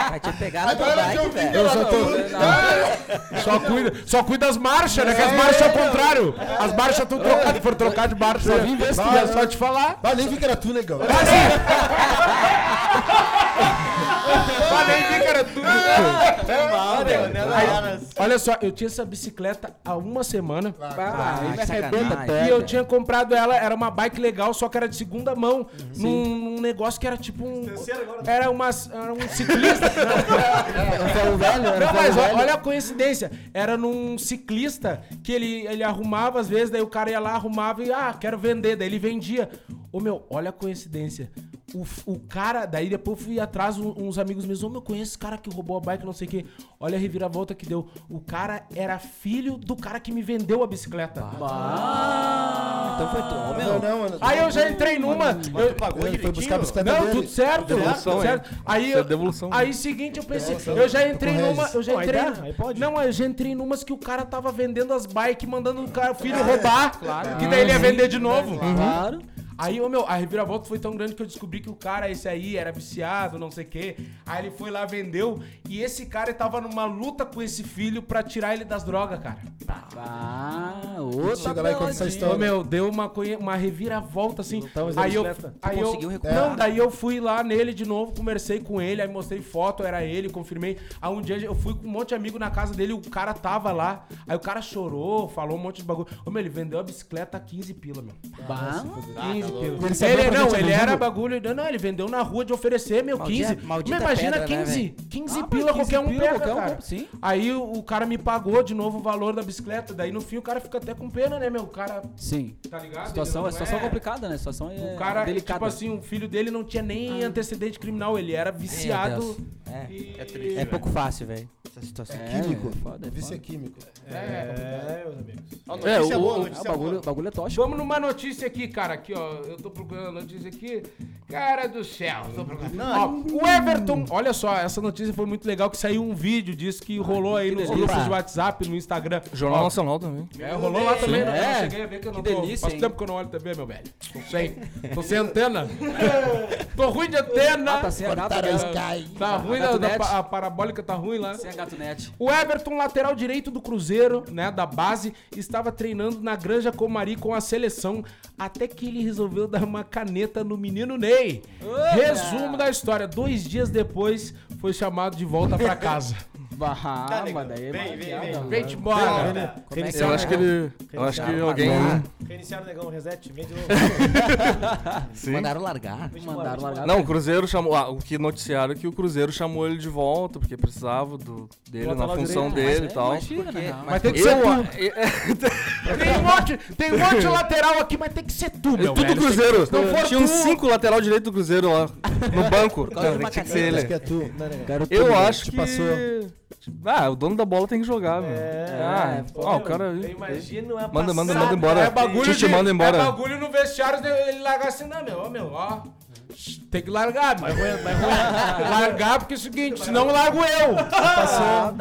Vai te pegar na tua Agora bike, eu velho. eu só tô... Só cuida, só cuida das marchas, né? Que as marchas é o contrário. As marchas estão trocadas, foram trocar de marcha. Só vim ver se Vai, só te falar. Nem vi que era tu, negão. Falei era tudo. Mal, né? Aí, Olha só, eu tinha essa bicicleta há uma semana. Ah, aí me arrebenta. E eu tinha comprado ela, era uma bike legal, só que era de segunda mão. Num, num negócio que era tipo um. Era, uma, era um ciclista. Um velho, era Não, mas velho. olha a coincidência. Era num ciclista que ele, ele arrumava, às vezes, daí o cara ia lá, arrumava e, ah, quero vender. Daí ele vendia. Ô meu, olha a coincidência. O, o cara, daí depois eu fui atrás, um- uns amigos meus, ô meu, conheço esse cara que roubou a bike, não sei o quê. Olha a reviravolta que deu. O cara era filho do cara que me vendeu a bicicleta. Então foi tu. Meu. Não, não, mano. Aí eu já entrei numa. eu- Ele foi buscar a bicicleta não, dele. tudo certo. Devolução, tudo certo. Aí, é eu, devolução. aí seguinte, eu pensei, eu já entrei numa. Eu já Não, aí entrei. dá, aí pode. Não, eu já entrei numas que o cara tava vendendo as bikes, mandando o cara, o filho roubar. Claro. Que daí ele ia vender de novo. Claro. Aí, ô, meu, a reviravolta foi tão grande que eu descobri que o cara, esse aí, era viciado, não sei o quê. Aí ele foi lá, vendeu. E esse cara tava numa luta com esse filho pra tirar ele das drogas, cara. Ah, outra Chega lá e conta essa história. Ô, meu, deu uma, uma reviravolta assim. Então, mas a aí eu, aí eu, conseguiu recuperar? Não, daí eu fui lá nele de novo, conversei com ele, aí mostrei foto, era ele, confirmei. Aí um dia eu fui com um monte de amigo na casa dele, o cara tava lá. Aí o cara chorou, falou um monte de bagulho. Ô, meu, ele vendeu a bicicleta a 15 pila, meu. Bah, 15 Ele sabia Ele, não, ele era bagulho. Não, ele vendeu na rua de oferecer, meu, Maldita- 15. maldita Mas imagina pedra, né, 15. velho? 15 Ah, pila, mas 15 qualquer um pila, pega, qualquer cara. sim. Aí o, o cara me pagou de novo o valor da bicicleta. Daí no fim o cara fica até com pena, né, meu? O cara, sim. tá ligado? Situação, Ele é situação complicada, né? Situação é O cara, delicada. tipo assim, o filho dele não tinha nem antecedente criminal, ele era viciado. É, e- é triste. É pouco fácil, velho. Essa situação. É, Químico. é foda, é Vício é químico. É, meus amigos. É, Notícia o- boa, o- Ah, notícia o bagulho, boa. o bagulho é tóxico. Vamos numa notícia aqui, cara. Aqui, ó. Eu tô procurando a notícia aqui. Cara do céu. Tô procurando. Ó, o Everton. Olha só, essa notícia foi muito legal que saiu um vídeo disso que rolou aí nos grupos de WhatsApp, no Instagram. Jornal Ó, Nacional também. É, rolou lá também, né? É. Eu cheguei a ver que eu não Que tô. delícia, Faz hein? tempo que eu não olho TV, meu velho. Tô sem. Tô sem antena. tô ruim de antena. Ah, tá sem a Cortaram né? a Sky. Tá ruim, Gato da, da- net. a parabólica tá ruim lá. Sem a gato net. O Everton, lateral direito do Cruzeiro, né, da base, estava treinando na Granja Comari com a seleção, até que ele resolveu dar uma caneta no menino Ney. Resumo da história, dois dias depois foi chamado de volta pra casa. Bah, Tá, mas daí é Vem, vem, vem. mano. Vem-te embora. É Eu acho que ele. Eu acho que alguém. Reiniciaram o negão, reset, vem de novo. Mandaram largar. Mandaram largar. Não, o Cruzeiro chamou. Ah, o que noticiaram é que o Cruzeiro chamou ele de volta, porque precisava do, dele na lateral função direito. dele e tal. Imagina, né? Mas tem que ser tu. é, Tem um monte, tem um monte de lateral aqui, mas tem que ser tu, meu tudo velho. Cruzeiro. Se não for Tinha uns cinco lateral direito do Cruzeiro lá no banco. Não, uma tinha que ser Acho ele. é Eu acho te que. Ah, o dono da bola tem que jogar, meu. Ah, pô, ó, o cara. eu imagino a Manda, manda, manda embora. É bagulho, Tite de, manda embora. é bagulho no vestiário, ele larga assim, não, meu, ó, meu, ó. Tem que largar, mas largar porque é o seguinte, senão eu largo eu.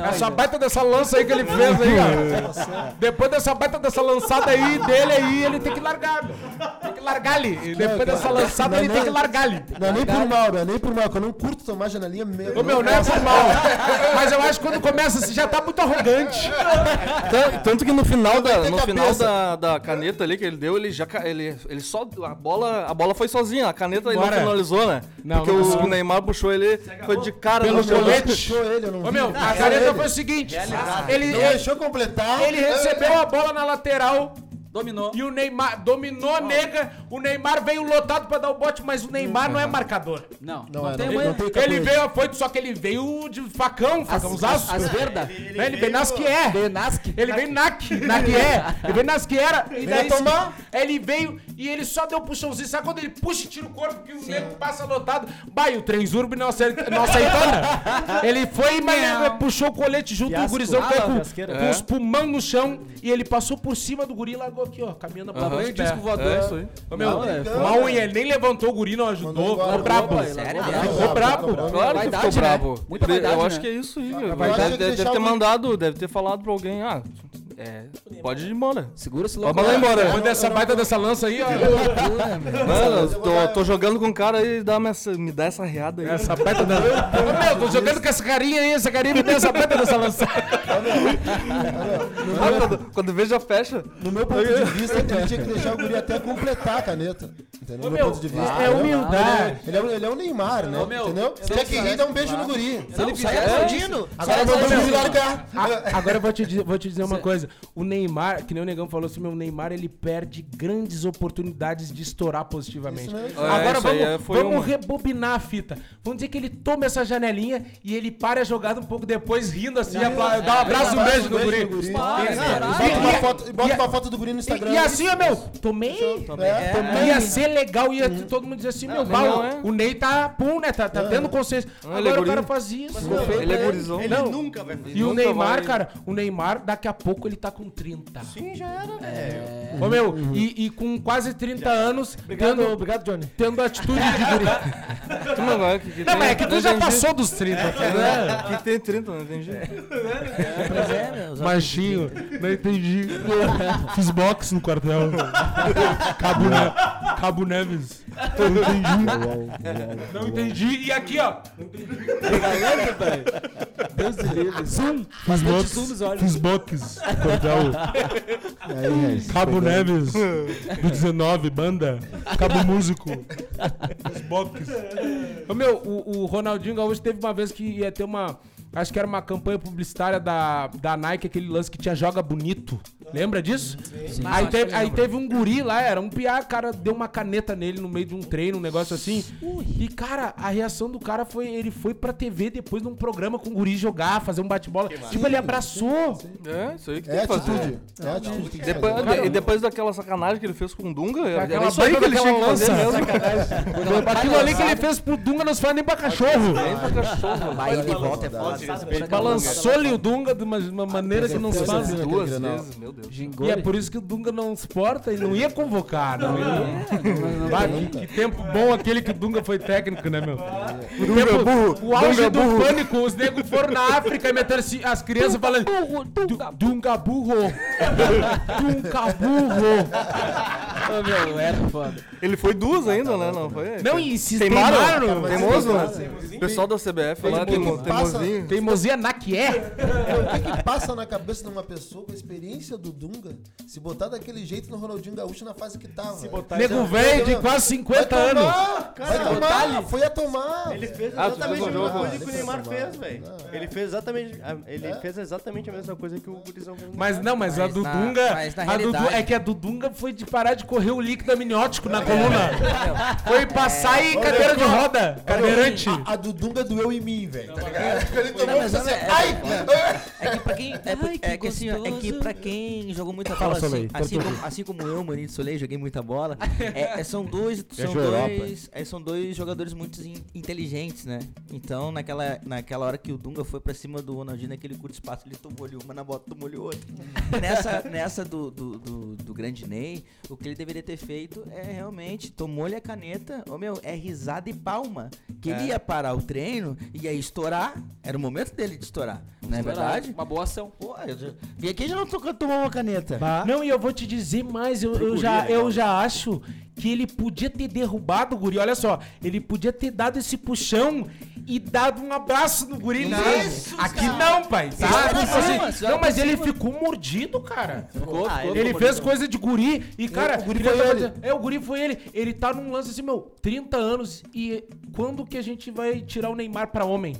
essa baita dessa lança aí que ele fez aí, ó. Depois dessa baita dessa lançada aí dele aí, ele tem que largar. meu. Tem que largar ali. Depois dessa lançada Não, ele não. tem que largar ali. Não é nem por mal, não é nem por mal, que eu não curto tomar janelinha mesmo. Ô meu, não é por mal. Mas eu acho que quando começa, você já tá muito arrogante. Tan- Tanto que no final, da, no final da, da caneta ali que ele deu, ele já ele, ele só a bola, a bola foi sozinha, a caneta ele não. Finalizou, né? Não, Porque não o, conseguiu. o Neymar puxou ele, foi de cara Pelo no chão. colete. Puxou ele, eu não Ô meu, a ele. foi o seguinte. Ele, Não ele, deixou completar. ele recebeu a bola na lateral Dominou. e o Neymar dominou, nega. O Neymar veio lotado pra dar o bote, mas o Neymar não é marcador. Não, Não, não, é, tem não, mãe. não tem Ele veio afoito, só que ele veio de facão, facãozaço. As verda. Ele, veio nas que é. Benasque. Ele veio na que, na que é. Ele veio nas que era. E daí Veio tomar. Ele veio e ele só deu um puxãozinho. Sabe quando ele puxa e tira o corpo que o nego passa lotado? Bah, e o Transurb não aceita, não aceitando. Ele foi, mas ele puxou o colete junto, o Fiasco. gurizão Ah, não, com, os pulmão no chão e ele passou por cima do guri e largou aqui, ó, caminhando pra Foi o disco voador. É isso aí. Ô, meu, Não, é, uma unha, ele nem levantou o guri, não ajudou, ficou brabo. Sério? Ficou brabo. Claro que ficou né? brabo. Muita Ele- vaidade, eu acho né? que é isso aí. Deve, ter mandado, deve ter falado pra alguém, ah, é, pode ir embora. Segura esse Pode louco. mandar embora. Depois dessa baita dessa lança aí, ó. Mano, eu tô, tô jogando com um cara e dá uma- me dá essa riada aí. Essa baita da... Ô, meu, tô jogando com essa carinha aí, essa carinha me deu essa baita dessa lançada. Ah, quando, quando vê, já fecha. No meu ponto de vista, ele tinha que deixar o guri até completar a caneta. Entendeu? No meu, meu, ponto de vista. é humildade. Ele é, ele é o Neymar, né? Entendeu? Tinha que rir dar um beijo no guri. Se ele Sai fizer. aplaudindo. Agora vamos eu vou te, dizer, vou te dizer uma coisa. O Neymar, que nem o Negão falou assim, meu, o Neymar ele perde grandes oportunidades de estourar positivamente. Isso. É, Agora isso vamos, é- foi vamos uma. rebobinar a fita. Vamos dizer que ele toma essa janelinha e ele para a jogada um pouco depois, rindo assim, apla- dá um abraço, um beijo no guri. bota uma foto, bota uma foto do guri no Instagram. E, e assim, ó, meu, tomei. É, tomei. Ia ser legal, ia todo mundo dizer assim, meu, o- é. o Ney tá pum, né? Tá, tá tendo consciência. É Agora o cara faz isso. Ele é gurizão. Ele nunca vai fazer E o Neymar, cara, o Neymar, daqui a pouco ele tá com 30. Sim, já era, velho. Ô, meu, e, e com quase 30 anos, Obrigado, tendo, obrigado, Johnny. tendo atitude de guri. Tu não vai, que, que Não, tem- mas é que tu já passou dos 30, né? Que tem 30, não entendi. Pois é, meu. Machinho, não entendi. Fiz boxe no quartel. Cabo, ne Cabo Neves. Não entendi. Não entendi. E aqui, ó. Deus do livre. Zoom. Fiz Bastante boxe. zoom nos olhos. Fiz quartel. Aí, Regis, Cabo. Neves, do 19, banda. Cabo Músico. Os box. Ô, meu, o, o Ronaldinho Gaúcho teve uma vez que ia ter uma. Acho que era uma campanha publicitária da, da Nike, aquele lance que tinha Joga Bonito. Lembra disso? Aí, teve, aí teve um guri lá, era um piá, cara deu uma caneta nele no meio de um treino, um negócio assim. E, cara, a reação do cara foi: ele foi pra TV depois de um programa com o guri jogar, fazer um bate-bola. Tipo, ele abraçou. É, isso aí que É tem que fazer. atitude. É atitude que tem que Depois, fazer. e depois daquela sacanagem que ele fez com o Dunga, era isso aí que ele tinha que fazer mesmo. Aquilo ali que ele fez pro Dunga não se faz nem pra cachorro. Vai de volta é foda. Balançou-lhe o Dunga de uma, de uma maneira que não se faz. Duas vezes, meu Deus. E é por isso que o Dunga não se porta e não ia convocar. Não ia. Vai, que tempo bom aquele que o Dunga foi técnico, né, meu? O, tempo, o auge do pânico, os negros foram na África e meteram as crianças falando "Du- Dunga burro! Dunga burro! Ô, meu, era foda. Ele foi duas ainda, né? Não foi? Não, e se Queimaram? queimaram. Teimoso? O pessoal da CBF lá, teimo- teimosinho. Teimosia na que é? O que, que passa na cabeça de uma pessoa com a experiência do Dunga se botar daquele jeito no Ronaldinho Gaúcho na fase que tava? Se botar Nego velho de quase 50 anos. Vai tomar, foi a tomar. Ele fez Ah, exatamente a mesma coisa que o Neymar fez, velho. Ele fez exatamente, a- ele fez exatamente a mesma coisa que o Gurizão fez. Mas não, mas, a do Dunga. é que a do Dunga foi de parar de correr o líquido amniótico na coluna. Foi passar em cadeira de roda. Cadeirante. A, a do Dunga doeu em mim, velho. Tá ligado? Ele tomou assim, é- é- ai! É que pra quem. É, Ai, que é que assim, é que pra quem jogou muita Fala, bola, assim, assim, como, assim como eu, Maninho Soleil, joguei muita bola. é- é- são dois. São dois, é, são dois jogadores muito in- inteligentes, né? Então, naquela, naquela hora que o Dunga foi pra cima do Ronaldinho, naquele curto espaço, ele tomou-lhe uma na bota, tomou-lhe outra. nessa nessa do, do, do, do grande Ney, o que ele deveria ter feito é realmente, tomou-lhe a caneta, ô meu, é risada e palma. Que É. ele ia parar o treino e ia estourar. Era o momento dele de estourar. Não é verdade? Uma boa ação. Pô, eu já... E aqui já não to- tomou uma caneta. Não, e eu vou te dizer mais, eu, eu já, eu já acho que ele podia ter derrubado o guri. Olha só, ele podia ter dado esse puxão e dado um abraço no guri mesmo. Aqui não, pai. Tá? Tipo assim, não, mas ele ficou mordido, cara. Ficou, Ah, ficou, Ele ficou fez bonito. coisa de guri e, cara, o guri foi ele. É, o guri foi ele. Ele tá num lance assim, meu, 30 anos e quando que a gente vai tirar o Neymar pra homem?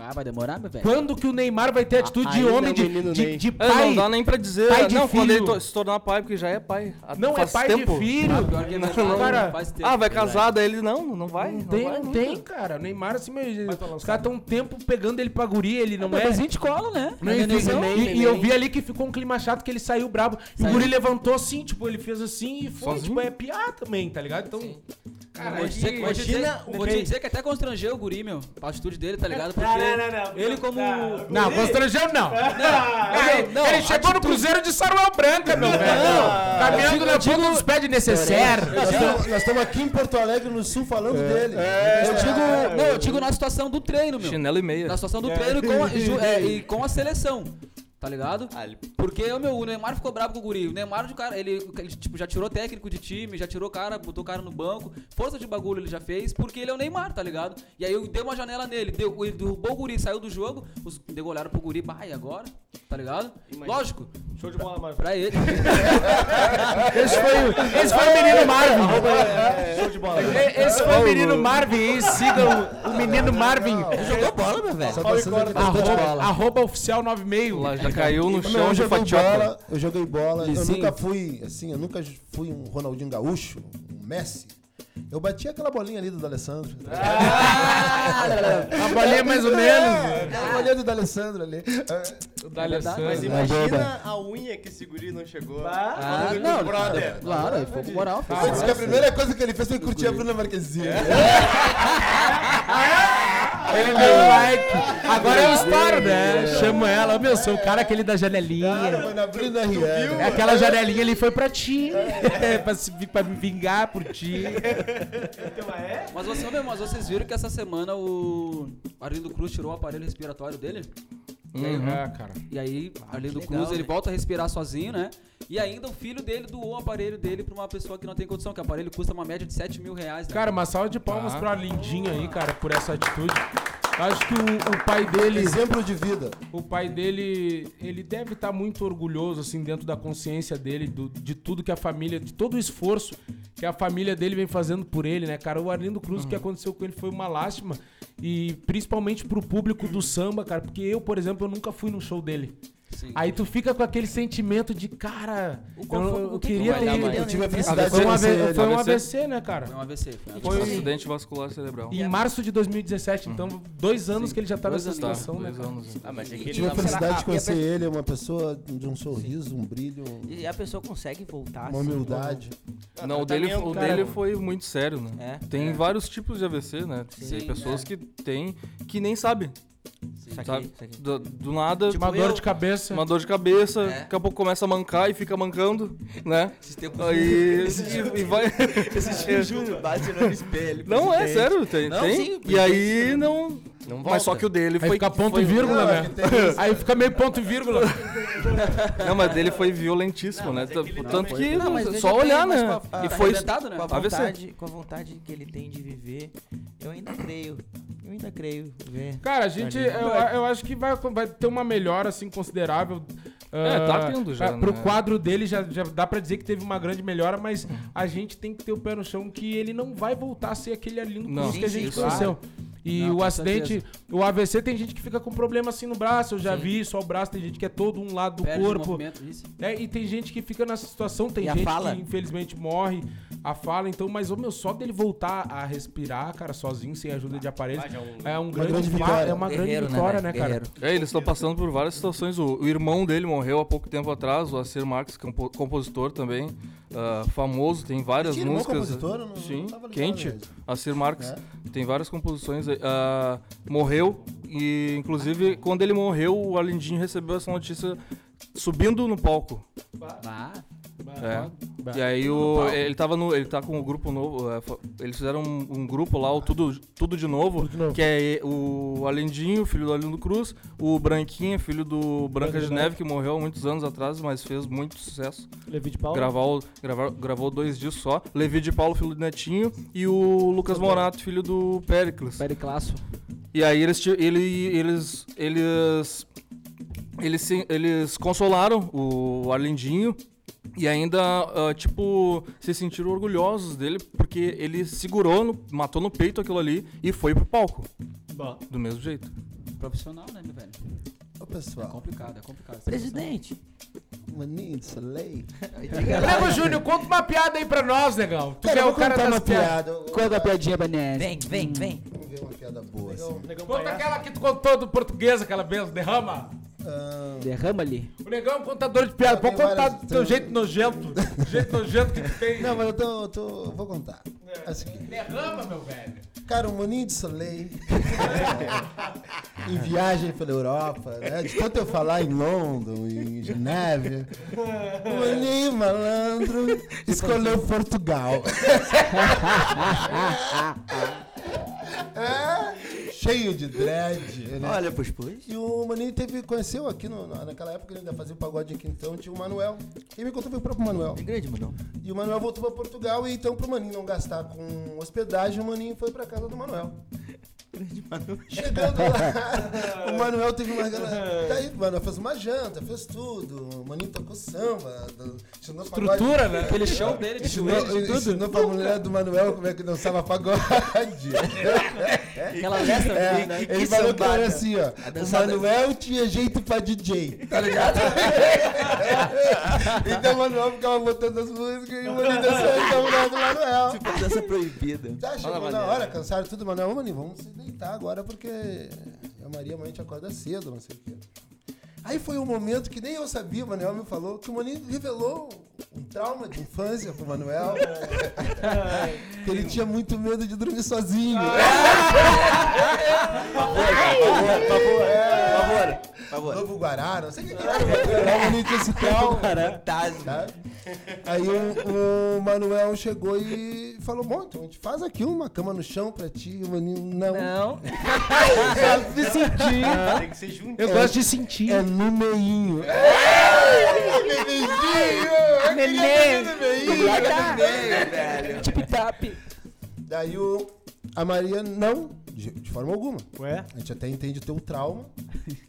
Ah, vai demorar, meu velho? Quando que o Neymar vai ter atitude de ainda homem, de, menino de, Ney. de pai? não dá nem pra dizer. pai de não, quando ele filho. to- se tornar pai, porque já é pai. há- Não, é faz pai tempo. de filho. Ah, pior que é verdade, cara, faz tempo. Ah, vai casar, daí ele não, não vai. Não Não, tem, vai não nunca. tem, cara. O Neymar, assim, meu, os caras tão um tempo pegando ele pra guri, ele não é. Bebezinho de cola, né? Não, É nenenzão. e, e eu vi ali que ficou um clima chato que ele saiu brabo. E o Saiu. guri levantou assim, tipo, ele fez assim e foi, Sozinho? tipo, é piar também, tá ligado? Então, cara, Vou te dizer, vou dizer, Imagina vou te dizer que até constrangeu o guri, meu. A atitude dele, tá ligado? Porque ele como... Não, constrangeu não. Não, ele chegou no Cruzeiro de Saruel Branca, meu velho. Caminhando na ponta dos pés de necessaire. Nós estamos- aqui em Porto Alegre, no Sul, falando dele. Eu digo, não, eu digo na situação do treino, meu. Chinelo e meia. Na situação do treino com a, ju- é, e com a seleção. Tá ligado? Porque o meu, o Neymar ficou bravo com o Guri. O Neymar, o cara, ele, ele, tipo, já tirou técnico de time, já tirou cara, botou o cara no banco. Força de bagulho ele já fez, porque ele é o Neymar, tá ligado? E aí eu dei uma janela nele, deu, ele derrubou o Guri, saiu do jogo, os degolaram pro Guri, bah, e agora? Tá ligado? Lógico, Show de bola, Marcos. pra ele. Esse foi, o- esse foi o menino Marvin. Show de bola. E- Esse foi o menino Marvin. E siga o, o menino Marvin. Jogou bola, meu velho. Só Arroba, arroba oficial 96. Lá já caiu no chão joguei fatiota. bola, eu joguei bola, eu nunca fui, assim, eu nunca fui um Ronaldinho Gaúcho, um Messi. Eu bati aquela bolinha ali do D'Alessandro. A bolinha mais ou menos. A bolinha do D'Alessandro ali. O D'Alessandro. Mas imagina a unha que esse guri não chegou. Ah, não, o brother. Claro, ele ficou com moral. Ele disse que a primeira coisa que ele fez foi curtir a Bruna Marquezine. Ele deu like. Agora eu estouro, né? Chamo ela. Meu, sou o cara aquele da janelinha. Foi na Bruna Riera. É aquela janelinha ali foi pra ti. pra, se- pra me vingar por ti. Mas, você, meu, mas vocês viram que essa semana o Arlindo Cruz tirou o aparelho respiratório dele? É, cara. E aí, Arlindo legal, Cruz, ele né? volta a respirar sozinho, né? E ainda o filho dele doou o aparelho dele pra uma pessoa que não tem condição, que o aparelho custa uma média de 7 mil reais. Né? Cara, uma salva de palmas Ah. pra Lindinho aí, cara, por essa atitude. Acho que o, o pai dele. Exemplo de vida. O pai dele, ele deve estar muito orgulhoso, assim, dentro da consciência dele, do- de tudo que a família, de todo o esforço que a família dele vem fazendo por ele, né, cara? O Arlindo Cruz, o que aconteceu com ele foi uma lástima. E principalmente pro público do samba, cara, porque eu, por exemplo, eu nunca fui no show dele. Sim. Aí tu fica com aquele sentimento de, cara, O eu, eu o que que queria dar ter. Eu tive a felicidade Foi de um, conhecer AV ele. foi um AVC? AVC, né, cara? Foi um AVC. Foi um AVC. acidente vascular cerebral. Em março de 2017, então dois anos que ele já tá nessa anos, situação, né, dois anos. Ah, mas é que Eu tive a felicidade de conhecer ele, uma pessoa de um sorriso, um brilho, E a pessoa consegue voltar. uma assim, humildade. Não, o dele, o cara. dele foi muito sério, né? É. Tem vários tipos de AVC, né? Tem Sim, pessoas que têm que nem sabem, Saquei, sabe? saquei. Do, do nada, Uma dor de cabeça. uma dor de cabeça, É. daqui a pouco começa a mancar e fica mancando, né? Esses tempos Aí e, e vai. Júnior, bate no espelho. Não, é sério, tem. Não, tem. sim, e aí não. Não Mas só volta. que o dele Aí foi. fica ponto foi- e vírgula, Não, é né? isso. Aí fica meio ponto e vírgula. Não, mas dele foi violentíssimo, né? Tanto que Não, só olhar, né? a- E tá foi. né? Com a, vontade, com a vontade que ele tem de viver, eu ainda creio. Eu ainda creio. Ver. Cara, a gente, eu, eu acho que vai, vai ter uma melhora, assim, considerável. É, tá tendo já, Pro né? quadro dele já, já dá pra dizer que teve uma grande melhora, mas a gente tem que ter o pé no chão que ele não vai voltar a ser aquele Não. Cruz que a gente conheceu. E Não, o acidente, o AVC tem gente que fica com problema assim no braço, eu já vi, só o braço, tem gente que é todo um lado do Perde o corpo. movimento, isso. né? E tem gente que fica nessa situação, tem E gente fala? que infelizmente morre, a fala, então, mas o meu, só dele voltar a respirar, cara, sozinho, sem ajuda de aparelhos, Ah, já um- é um grande, grande vitória. é uma grande Guerreiro, vitória, né, velho? cara? Guerreiro. É, eles estão passando por várias situações. O, o irmão dele morreu há pouco tempo atrás, o Acer Marques, compo- compositor também, ah, famoso, tem várias irmão músicas. compositor? Não- Sim, não quente. mesmo. Acer Marques, É? tem várias composições. aí. Ah, morreu e, inclusive, quando ele morreu, o Arlindinho recebeu essa notícia subindo no palco. Ah, É. E aí o, ele tava no. Ele tá com o grupo novo. é, fo- eles fizeram um, um grupo lá, o Tudo, Tudo de Novo, Tudo de Novo. que é o Alendinho, filho do Arlindo Cruz, o Branquinha, filho do Branca de Neve, que morreu há muitos anos atrás, mas fez muito sucesso. Levi de Paulo. Gravou, gravar, gravou dois discos só. Levi de Paulo, filho do Netinho, e o Lucas Morato, filho do Pericles. Periclaço. E aí eles, ti- ele, eles, eles, eles, se- eles consolaram o Arlindinho e ainda, ah, tipo, se sentiram orgulhosos dele porque ele segurou, no- matou no peito aquilo ali e foi pro palco. Do mesmo jeito. Profissional, né, meu velho? Ô, É pessoal, complicado, é complicado. Presidente. maninho soleil. Nego Júnior, conta uma piada aí pra nós, negão. Tu que Cara, é o cara das uma piadas. piada. É a piadinha, Banese? Vem, vem, vem. Vamos ver uma piada boa, assim. Negão, negão Conta palhaço. aquela que tu contou do português, aquela mesmo, derrama. Derrama ali. O negão é um contador de piada. Pode contar várias- do teu jeito nojento. Do jeito nojento que tu tem. não, mas eu tô, eu tô- eu vou contar. É o seguinte. Derrama, meu velho. Cara, o Maninho de Soleil, em viagem pela Europa, né? De tanto eu falar em London, em Geneve, o Maninho malandro escolheu Portugal. É, cheio de dread, né? Olha pros pus. E o Maninho teve, conheceu aqui no- na- naquela época, ele ainda fazia o pagode aqui então, tinha o Manuel. Quem me contou foi o próprio Manuel. Em grande, mano. E o Manuel voltou pra Portugal e então pro Maninho não gastar com hospedagem, o Maninho foi pra casa do Manuel. Chegando lá, o Manuel teve uma galera. Daí, o Manuel fez uma janta, fez tudo. O Maninho tocou samba, do- ensinou pagode. Estrutura, né? Aquele show dele de Ensinou, joelho, de tudo. ensinou pra mulher do Manuel como é que dançava pagode. Aquela lesta É, né? ele falou que era assim, ó. O Manuel tinha jeito pra DJ, tá ligado? então o Manuel ficava botando as músicas e o Maninho dançando a mulher do Manuel. Tipo, dança proibida. Tá, chegou na hora, cansaram tudo, Manuel. Ô, Maninho, vamos se deitar agora porque a Maria amanhã a gente acorda cedo, não sei o quê. Aí foi um momento que nem eu sabia, o Manuel me falou, que o Maninho revelou um trauma de infância pro Manuel. que ele tinha muito medo de dormir sozinho. Por favor, por favor. Novo Guará, não sei o que era, o Maninho tinha esse trauma. Fantasma. Tá? Aí o, o Manuel chegou e falou: Bom, então a gente faz aqui uma cama no chão pra ti. O Maninho, não. Não. Gosto de sentir. Tem que ser junto. Eu gosto de sentir. É no meinho. Tip tap. Daí o, a Maria, não, de, de forma alguma. Ué? A gente até entende o teu trauma.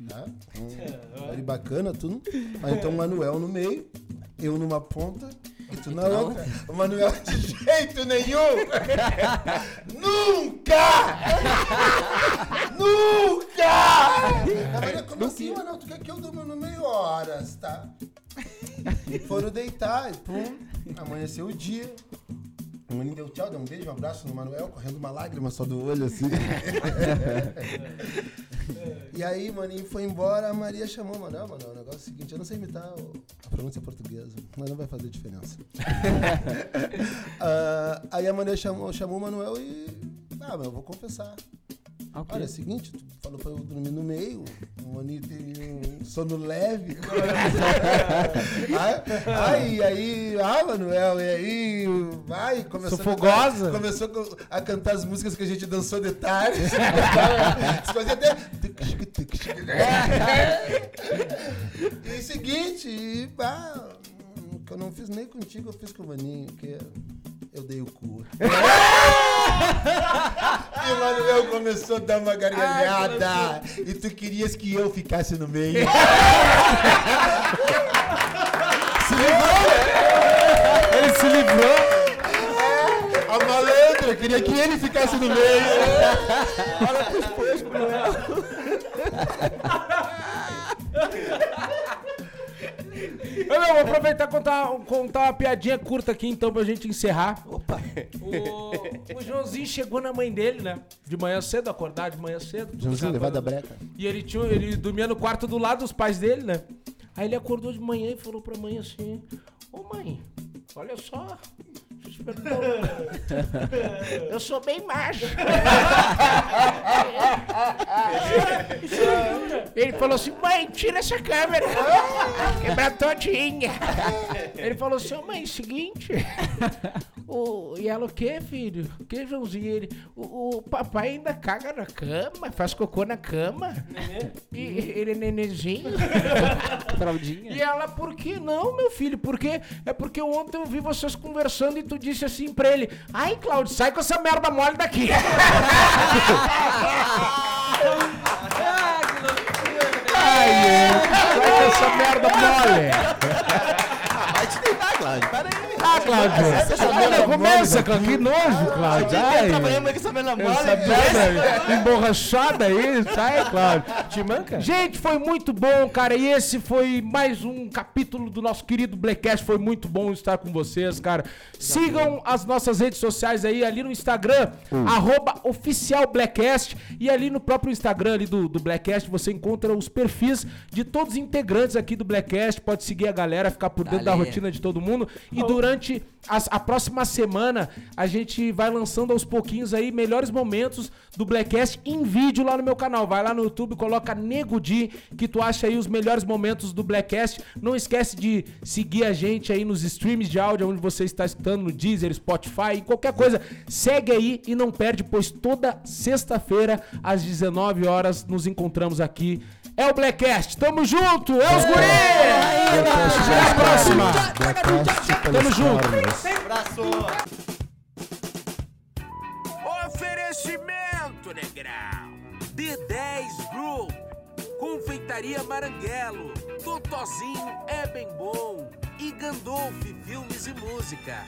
Tá? Um, ali bacana, tudo. Mas então o Manuel no meio, eu numa ponta e tu na outra. O Manuel de jeito nenhum! Nunca! Nunca! A Maria, como assim, Manuel? Tu quer que eu durma no meio horas, tá? Foram deitar e pum, amanheceu o dia. O maninho deu tchau, deu um beijo, um abraço no Manuel, correndo uma lágrima só do olho assim. e aí, o maninho foi embora, a Maria chamou o Manuel, Manuel, o negócio é o seguinte, eu não sei imitar a pronúncia portuguesa, mas não vai fazer diferença. Ah, aí a Maria chamou, chamou o Manuel e. Ah, mas eu vou confessar. Olha, é o seguinte, tu falou pra eu dormir no meio, o Maninho tem um sono leve. aí, aí, ah, Manuel, e aí, vai, começou Sou fogosa. Começou co- a cantar as músicas que a gente dançou de tarde. Até. E o seguinte, e, que eu não fiz nem contigo, eu fiz com o Maninho, que eu dei o cu. E o Manuel começou a dar uma gargalhada. e tu querias que eu ficasse no meio. se livrou? Ele se livrou. A malandra queria que ele ficasse no meio. Eu não, vou aproveitar e contar, contar uma piadinha curta aqui então pra gente encerrar. Opa. O, o Joãozinho chegou na mãe dele, né? De manhã cedo, acordar de manhã cedo. Joãozinho, levado a breca. E ele, tinha, ele dormia no quarto do lado dos pais dele, né? Aí ele acordou de manhã e falou pra mãe assim: Ô mãe, olha só. eu sou bem macho. ele falou assim: mãe, tira essa câmera. Quebrar todinha. Ele falou assim: mãe, seguinte. O, e ela, o que, filho? O que, Joãozinho? Ele, o, o papai ainda caga na cama, faz cocô na cama. E ele é nenenzinho. Fraldinha. E ela, por que não, meu filho? Porque é porque ontem eu vi vocês conversando e tu disse assim pra ele: Ai, Claudio, sai com essa merda mole daqui. Ai, é. sai com essa merda mole. Cláudio. Para aí. Ah, Cláudio. Olha, começa, Cláudio. Que nojo, Cláudio. Ai, Trabalhando com essa merda mole. essa emborrachada aí, sai, Cláudio. Te manca? Gente, foi muito bom, cara. E esse foi mais um capítulo do nosso querido Blackcast. Foi muito bom estar com vocês, cara. Sigam as nossas redes sociais aí, ali no Instagram, arroba oficial Blackcast. E ali no próprio Instagram ali do, do Blackcast, você encontra os perfis de todos os integrantes aqui do Blackcast. Pode seguir a galera, ficar por dentro da Galera. rotina de todo mundo. E durante as- a próxima semana, a gente vai lançando aos pouquinhos aí melhores momentos do Blackcast em vídeo lá no meu canal. Vai lá no YouTube, coloca Nego Di, que tu acha aí os melhores momentos do Blackcast. Não esquece de seguir a gente aí nos streams de áudio, onde você está escutando, no Deezer, Spotify, qualquer coisa. Segue aí e não perde, pois toda sexta-feira, às 19 horas, nos encontramos aqui. É o Blackcast. Tamo junto! É os guri! Até a próxima! Tamo junto! Oferecimento, negrão. D10 Group. Confeitaria Maranguelo. Totozinho é bem bom. E Gandolf Filmes e Música.